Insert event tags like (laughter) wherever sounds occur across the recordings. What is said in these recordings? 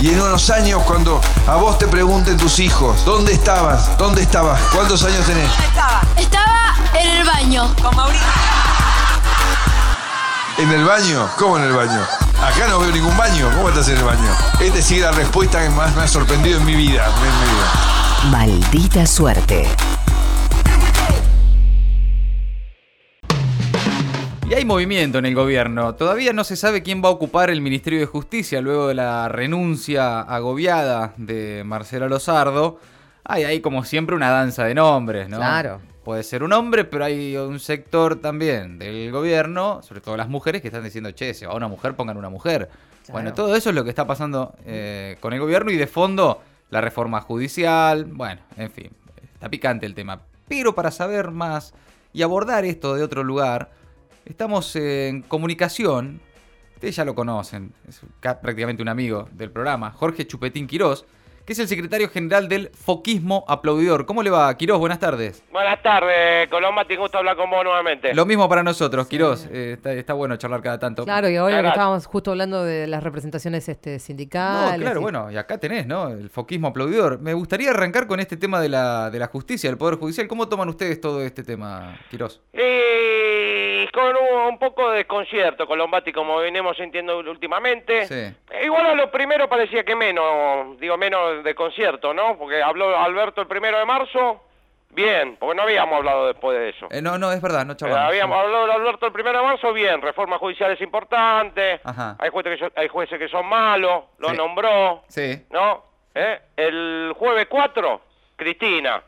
Y en unos años, cuando a vos te pregunten tus hijos, ¿dónde estabas? ¿Dónde estabas? ¿Cuántos años tenés? Estaba. Estaba en el baño. Con Mauricio. ¿En el baño? ¿Cómo en el baño? Acá no veo ningún baño. ¿Cómo estás en el baño? Esta sí es la respuesta que más me ha sorprendido en mi vida. En mi vida. Maldita suerte. Y hay movimiento en el gobierno. Todavía no se sabe quién va a ocupar el Ministerio de Justicia luego de la renuncia agobiada de Marcela Lozardo. Hay ahí como siempre una danza de nombres, ¿no? Claro. Puede ser un hombre, pero hay un sector también del gobierno, sobre todo las mujeres, que están diciendo, che, si va una mujer, pongan una mujer. Bueno, todo eso es lo que está pasando eh, con el gobierno y de fondo la reforma judicial. Bueno, en fin, está picante el tema. Pero para saber más y abordar esto de otro lugar, estamos en comunicación. Ustedes ya lo conocen, es ca- prácticamente un amigo del programa, Jorge Chupetín Quirós, que es el secretario general del Foquismo Aplaudidor. ¿Cómo le va, Quirós? Buenas tardes. Buenas tardes, Colomba, te gusto hablar con vos nuevamente. Lo mismo para nosotros, Quirós. Eh, está, está bueno charlar cada tanto. Claro, y ahora que Claro. estábamos justo hablando de las representaciones este, No, sindicales. claro, y- bueno, y acá tenés, ¿no? El foquismo aplaudidor. Me gustaría arrancar con este tema de la, de la justicia, del Poder Judicial. ¿Cómo toman ustedes todo este tema, Quirós? Y con un, un poco de desconcierto, Colombati, como venimos sintiendo últimamente. Sí. Eh, Igual a lo primero parecía que menos, digo menos de concierto, ¿no? Porque habló Alberto el primero de marzo, bien, porque no habíamos hablado después de eso. Eh, no, no, es verdad, no Eh, hablado de Alberto el primero de marzo, bien, reforma judicial es importante, Ajá. hay jueces, que son, hay jueces que son malos, lo Sí. nombró, Sí. ¿no? ¿Eh? El jueves 4, Cristina.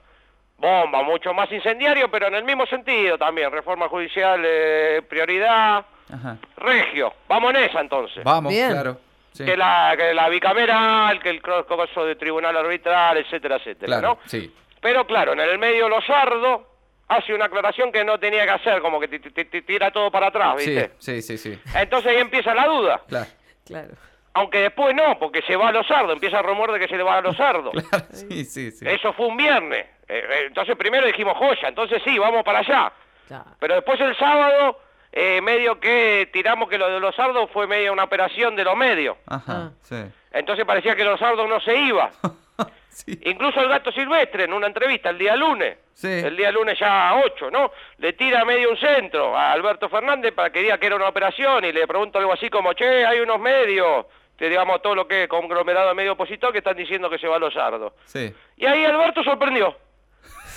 Bomba, mucho más incendiario, pero en el mismo sentido también. Reforma judicial, eh, prioridad. Ajá. Regio, vamos en esa entonces. Vamos, Bien. claro. Sí. Que, la, que la bicameral, que el coso de tribunal arbitral, etcétera, etcétera, Claro, ¿no? sí. Pero claro, en el medio Lozardo hace una aclaración que no tenía que hacer, como que ti- tira todo para atrás, Sí, ¿viste? sí, sí, sí. Entonces ahí empieza la duda. Claro. Claro. Aunque después no, porque se va a Lozardo, empieza el rumor de que se le va a Lozardo. (laughs) Claro, sí, sí, sí. Eso fue un viernes. Eh, eh, entonces primero dijimos joya, entonces sí, vamos para allá. Claro. Pero después el sábado, eh, medio que tiramos que lo de los sardos fue medio una operación de los medios. Ajá, Ah. sí. Entonces parecía que los sardos no se iba. (laughs) sí. Incluso el gato silvestre en una entrevista el día lunes, Sí. el día lunes ya a 8, ¿no? Le tira medio un centro a Alberto Fernández para que diga que era una operación y le pregunto algo así como, che, hay unos medios, digamos todo lo que es conglomerado de medio opositor que están diciendo que se va a los sardos. Sí. Y ahí Alberto sorprendió.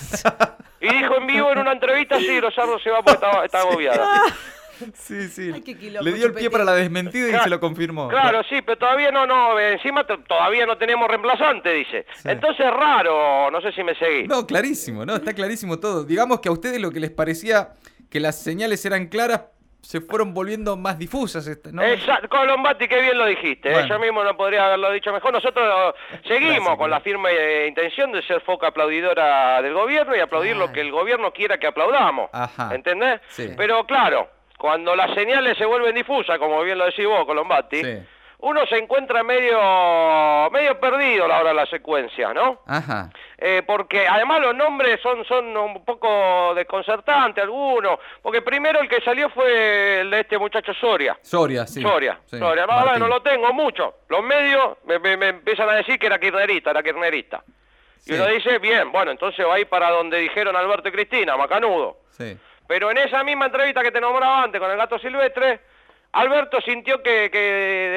(laughs) Y dijo en vivo en una entrevista, sí, los sardos se va porque está, está agobiada. (laughs) Sí, sí. Ay, qué quilombo, Le dio el pie para la desmentida y Claro, se lo confirmó. Claro, sí, pero todavía no, no, encima todavía no tenemos reemplazante, dice. Sí. Entonces raro, no sé si me seguí. No, clarísimo, ¿no? Está clarísimo todo. Digamos que a ustedes lo que les parecía que las señales eran claras se fueron volviendo más difusas, este, ¿no? Exacto, Colombati, qué bien lo dijiste. Bueno. Yo mismo no podría haberlo dicho mejor. Nosotros eh, seguimos Gracias, con la firme eh, intención de ser foca aplaudidora del gobierno y aplaudir lo Claro. que el gobierno quiera que aplaudamos. Ajá. ¿Entendés? Sí. Pero claro, cuando las señales se vuelven difusas, como bien lo decís vos, Colombati, Sí. Uno se encuentra medio medio perdido a la hora de la secuencia, ¿no? Ajá. Eh, porque además los nombres son, son un poco desconcertantes algunos, porque primero el que salió fue el de este muchacho Soria. Soria, sí. Soria, Sí, Soria. No lo tengo mucho. Los medios me, me- me empiezan a decir que era kirnerista, era kirnerista. Y uno dice, bien, bueno, entonces va a ir para donde dijeron Alberto y Cristina, Macanudo. Sí. Pero en esa misma entrevista que te nombraba antes con el gato silvestre, Alberto sintió que, que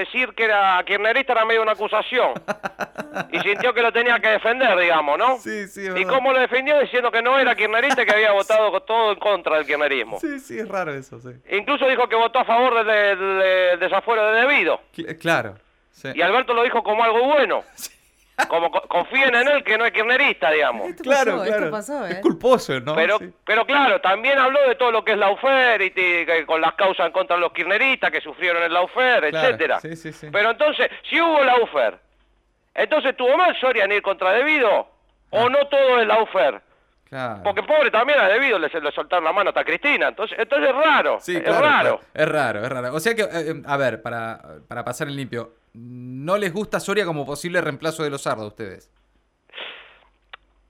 decir que era kirnerista era medio una acusación. y sintió que lo tenía que defender, digamos, ¿no? Sí, sí, ¿Y verdad. cómo lo defendió? Diciendo que no era kirnerista y que había (laughs) votado todo en contra del kirnerismo. Sí, sí, es raro eso, sí. Incluso dijo que votó a favor del, del- del desafuero de debido. Cl- claro. Sí. Y Alberto lo dijo como algo bueno. (laughs) Como co- confíen en él que no es kirnerista, digamos. Esto Claro, pasó, claro. esto pasó, ¿eh? Es culposo, ¿no? Pero, Sí. pero claro, también habló de todo lo que es la UFER y que con las causas en contra de los kirneristas que sufrieron en la UFER, Claro, etcétera. sí, sí, sí. Pero entonces, si hubo la UFER, entonces tuvo mal Soria en ir contra debido o Ah. no todo es la UFER. Claro. Porque pobre también a debido le, le soltaron la mano hasta Cristina. Entonces, entonces es raro. Sí, es claro, raro. Es raro, es raro. O sea que, eh, eh, a ver, para, para pasar el limpio, ¿no les gusta Soria como posible reemplazo de los sardos a ustedes?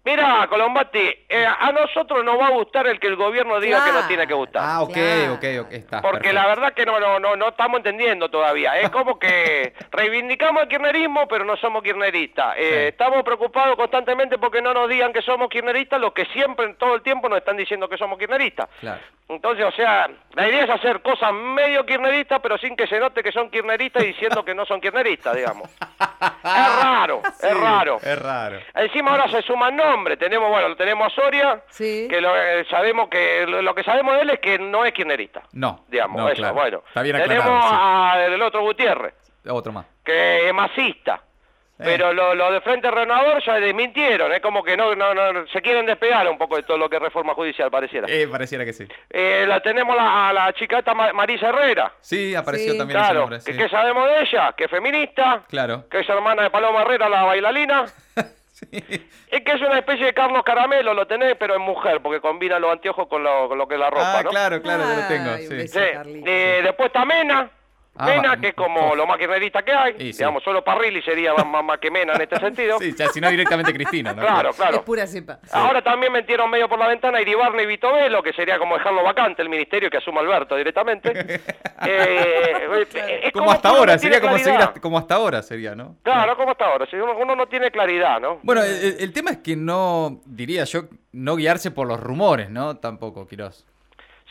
Mira, Colombati, eh, a nosotros nos va a gustar el que el gobierno diga que nos tiene que gustar. Ah, ok, Claro. ok, ok, está. Porque perfecto. la verdad que no, no, no, no estamos entendiendo todavía. Es como que (laughs) reivindicamos el kirchnerismo, pero no somos kirchneristas. Eh, Sí. Estamos preocupados constantemente porque no nos digan que somos kirchneristas, los que siempre, todo el tiempo, nos están diciendo que somos kirchneristas. Claro. Entonces, o sea, la idea es hacer cosas medio kirchneristas, pero sin que se note que son kirchneristas diciendo que no son kirchneristas, digamos. es raro, es raro. Es raro. Encima ahora se suman nombres. Tenemos, bueno, lo tenemos a Soria, Sí. que lo, eh, sabemos que lo, lo que sabemos de él es que no es kirchnerista. No, Digamos, no, eso, claro. bueno. Está bien tenemos aclarado, a- el otro Gutiérrez, Otro más. que es masista. Eh. Pero lo, lo de Frente Renovador ya desmintieron, es como que no, no, no, se quieren despegar un poco de todo lo que es reforma judicial, pareciera. Eh, pareciera que sí. Eh, la tenemos la, a la chica esta Marisa Herrera, Sí, apareció Sí. también ese claro, nombre. que, sí. que sabemos de ella, que es feminista, Claro. que es hermana de Paloma Herrera, la bailarina, (laughs) Sí. es que es una especie de Carlos Caramelo, lo tenés, pero en mujer, porque combina los anteojos con lo, con lo que es la ropa, ah, ¿no? claro, claro, ya lo tengo. Sí. beso. Sí, eh, después está Mena. Ah, Mena, va- que es como uf. lo más kirchnerista que hay. Sí. Digamos, solo Parrilli sería más, que Mena en este (laughs) sentido. Sí, ya, si no directamente Cristina, ¿no? Claro, Es claro. pura cepa. Ahora también metieron medio por la ventana Iribarne y Vito Velo, que sería como dejarlo vacante el ministerio que asuma Alberto directamente. (laughs) Eh, es Como hasta ahora, no sería como seguir hasta, como hasta ahora, sería, ¿no? Claro, como hasta ahora. Uno no tiene claridad, ¿no? Bueno, el, el tema es que no, diría yo, no guiarse por los rumores, ¿no? Tampoco, Quirós.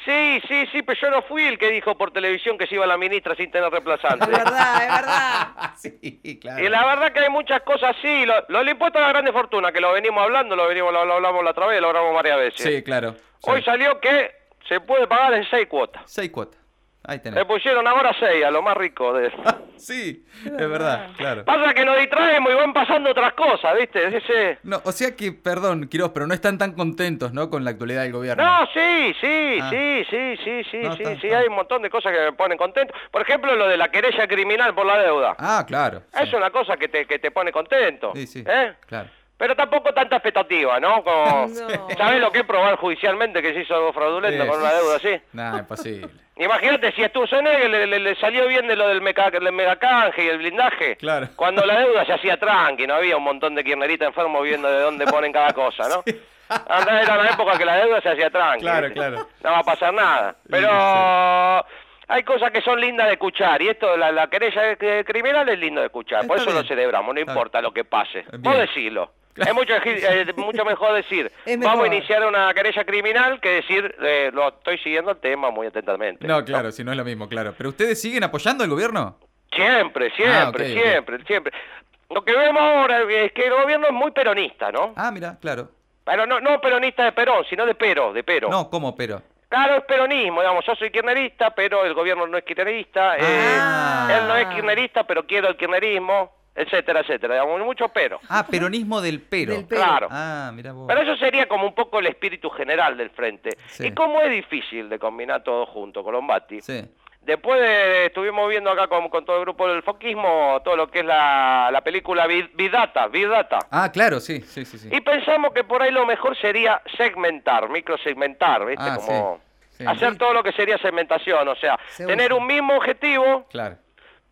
Sí, sí, sí, pero yo no fui el que dijo por televisión que se iba la ministra sin tener reemplazante. Es verdad, es verdad. (laughs) sí, claro. Y la verdad que hay muchas cosas así. Lo, lo del impuesto a la grande fortuna, que lo venimos hablando, lo venimos lo, lo hablamos la otra vez, lo hablamos varias veces. Sí, claro. sí. Hoy salió que se puede pagar en seis cuotas. Seis cuotas. Ahí Le tenés. pusieron ahora seis, a lo más rico de... (laughs) sí, es verdad, claro. Pasa que nos distraemos y van pasando otras cosas, ¿viste? Ese... No, o sea que, perdón, Quirós, pero no están tan contentos, ¿no? Con la actualidad del gobierno. No, sí, sí, Ah. sí, sí, sí, sí, No, sí, está, sí, está. hay un montón de cosas que me ponen contento. Por ejemplo, lo de la querella criminal por la deuda. Ah, claro. sí. Es una cosa que te, que te pone contento. Sí, sí. ¿eh? Claro. Pero tampoco tanta expectativa, ¿no? Como, (laughs) No. ¿Sabes lo que es probar judicialmente que se hizo algo fraudulento Sí. con una deuda así? Nada, imposible. (laughs) Imagínate si a Sturzenegger le, le, le salió bien de lo del, meca, el megacanje y el blindaje. Claro. Cuando la deuda se hacía tranqui, no había un montón de kirneritas enfermos viendo de dónde ponen cada cosa, ¿no? (laughs) Andá, era la época que la deuda se hacía tranqui. Claro, claro. No va a pasar nada. Pero hay cosas que son lindas de escuchar y esto, la, la querella criminal es lindo de escuchar. Por Está eso lo celebramos, no importa lo que pase. Bien. Vos decilo. Es mucho, (laughs) eh, mucho mejor decir, vamos a iniciar una querella criminal que decir, eh, lo estoy siguiendo el tema muy atentamente. No, claro, si no es lo mismo, claro. ¿Pero ustedes siguen apoyando al gobierno? Siempre, siempre, Ah, ok. siempre, siempre. Lo que vemos ahora es que el gobierno es muy peronista, ¿no? Ah, mira, claro. Pero no, no peronista de Perón, sino de Pero, de Pero. No, ¿cómo, pero? Claro, es peronismo, digamos, yo soy kirchnerista, pero el gobierno no es kirchnerista, eh, Ah. él no es kirchnerista, pero quiero el kirchnerismo, etcétera, etcétera, digamos, mucho pero. Ah, peronismo del pero. Del pero. Claro. Ah, mira vos. Pero eso sería como un poco el espíritu general del frente. Sí. Y como es difícil de combinar todo junto, Colombati. Sí. Después de, estuvimos viendo acá con, con todo el grupo del foquismo todo lo que es la, la película Big, Big Data, Big Data. Ah, claro, sí, sí, sí. sí. Y pensamos que por ahí lo mejor sería segmentar, microsegmentar, ¿viste? Ah, Como sí, sí. hacer todo lo que sería segmentación, o sea, Seguro. tener un mismo objetivo, Claro.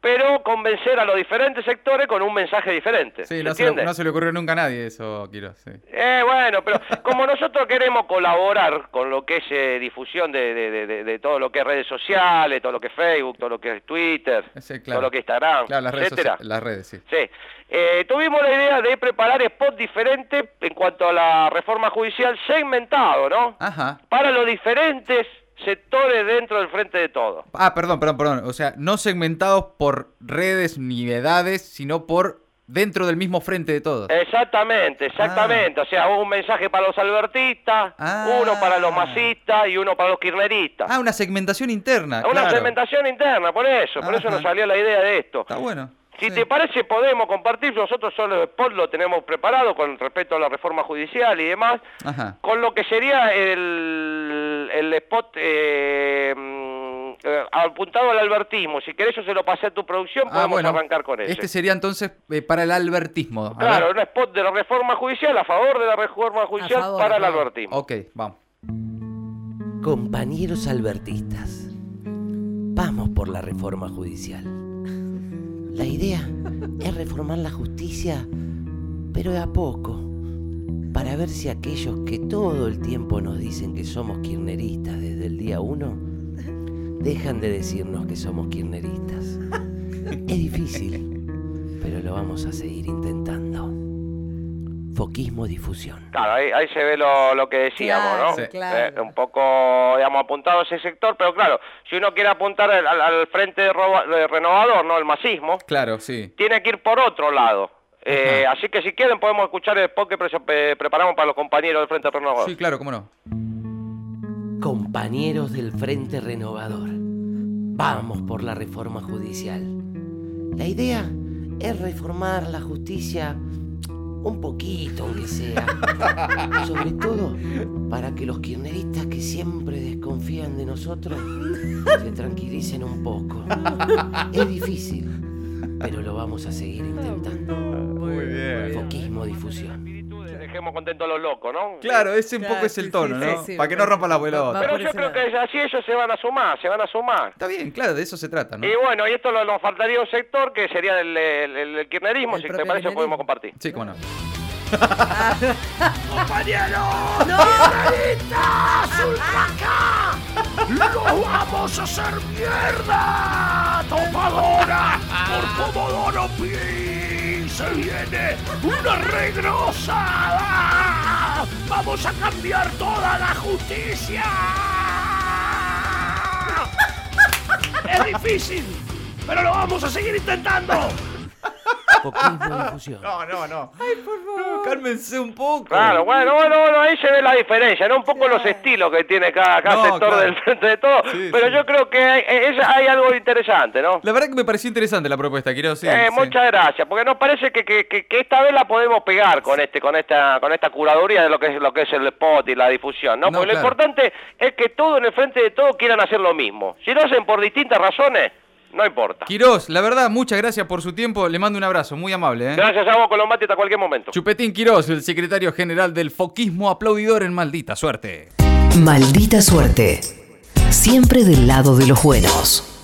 Pero convencer a los diferentes sectores con un mensaje diferente. Sí, ¿Se no se, no se le ocurrió nunca a nadie eso, Quiro. Sí. Eh, bueno, pero como nosotros queremos colaborar con lo que es eh, difusión de, de- de- todo lo que es redes sociales, todo lo que es Facebook, todo lo que es Twitter, Sí, claro. todo lo que es Instagram, Claro, las redes, etcétera. las redes, sí. Sí. Eh, tuvimos la idea de preparar spots diferentes en cuanto a la reforma judicial segmentado, ¿no? Ajá. Para los diferentes sectores dentro del frente de todo. Ah, perdón, perdón, perdón. O sea, no segmentados por redes ni edades, sino por dentro del mismo frente de todos. Exactamente, exactamente. O sea, un mensaje para los albertistas, Ah. uno para los masistas y uno para los kirchneristas. Ah, una segmentación interna. Una claro. segmentación interna, por eso, por eso nos salió la idea de esto. Está bueno. Si sí. te parece, podemos compartir, nosotros solo spot lo tenemos preparado con respecto a la reforma judicial y demás, Ajá. con lo que sería el, el spot eh, mm, eh, apuntado al albertismo. Si querés, yo se lo pasé a tu producción, Ah, podemos bueno. arrancar con ese. Este sería entonces eh, para el albertismo. A Claro, ver. un spot de la reforma judicial, a favor de la reforma judicial favor, para el albertismo. Ok, vamos. Compañeros albertistas, vamos por la reforma judicial. La idea es reformar la justicia, pero de a poco, para ver si aquellos que todo el tiempo nos dicen que somos kirchneristas desde el día uno, dejan de decirnos que somos kirchneristas. (laughs) Es difícil, pero lo vamos a seguir intentando. Foquismo difusión. Claro, ahí, ahí se ve lo, lo que decíamos, Claro, ¿no? sí. claro. Eh, un poco, digamos, apuntado a ese sector, pero claro, si uno quiere apuntar al, al- al frente de roba- de renovador, ¿no? El masismo, Claro, sí. tiene que ir por otro lado. Eh, así que si quieren podemos escuchar el spot que pre- eh, preparamos para los compañeros del Frente Renovador. Sí, claro, cómo no. Compañeros del Frente Renovador, vamos por la reforma judicial. La idea es reformar la justicia un poquito, aunque sea. (laughs) Sobre todo para que los kirchneristas que siempre desconfían de nosotros se tranquilicen un poco. (laughs) Es difícil, pero lo vamos a seguir intentando. Muy bien. Foquismo difusión. Dejemos contentos a los locos, ¿no? Claro, ese un Claro, poco es sí, el tono, sí, ¿no? sí, sí, Para que no rompa la pelota. va Pero por yo ese creo que así ellos se van a sumar, se van a sumar. Está bien, claro, de eso se trata, ¿no? Y bueno, y esto lo- nos faltaría un sector que sería el, el, el- el kirchnerismo, El si te propio parece podemos kirchnerismo. compartir. Sí, cómo no. (laughs) ¡Lo vamos a hacer mierda! ¡Topadora! ¡Por Comodoro Pi! ¡Se viene una regrosada! ¡Vamos a cambiar toda la justicia! ¡Es difícil! ¡Pero lo vamos a seguir intentando! Foquismo difusión. No, no, no. Ay, por favor. Cálmense un poco. Claro, bueno, bueno, bueno, ahí se ve la diferencia, ¿no? Un poco los estilos que tiene cada, cada No, sector claro. del (laughs) frente de todo. Sí, pero sí. yo creo que hay, es- hay algo interesante, ¿no? La verdad que me pareció interesante la propuesta, quiero decir. Eh, Muchas gracias, porque nos parece que, que, que- que esta vez la podemos pegar con este, con esta, con esta curaduría de lo que es lo que es el spot y la difusión, ¿no? No, porque lo importante es que todo en el frente de todo quieran hacer lo mismo. Si lo hacen por distintas razones, no importa. Quirós, la verdad, muchas gracias por su tiempo. Le mando un abrazo, muy amable. ¿eh? Gracias a vos, Colombati, hasta cualquier momento. Chupetín Quirós, el secretario general del Foquismo Aplaudidor en Maldita Suerte. Maldita suerte. Siempre del lado de los buenos.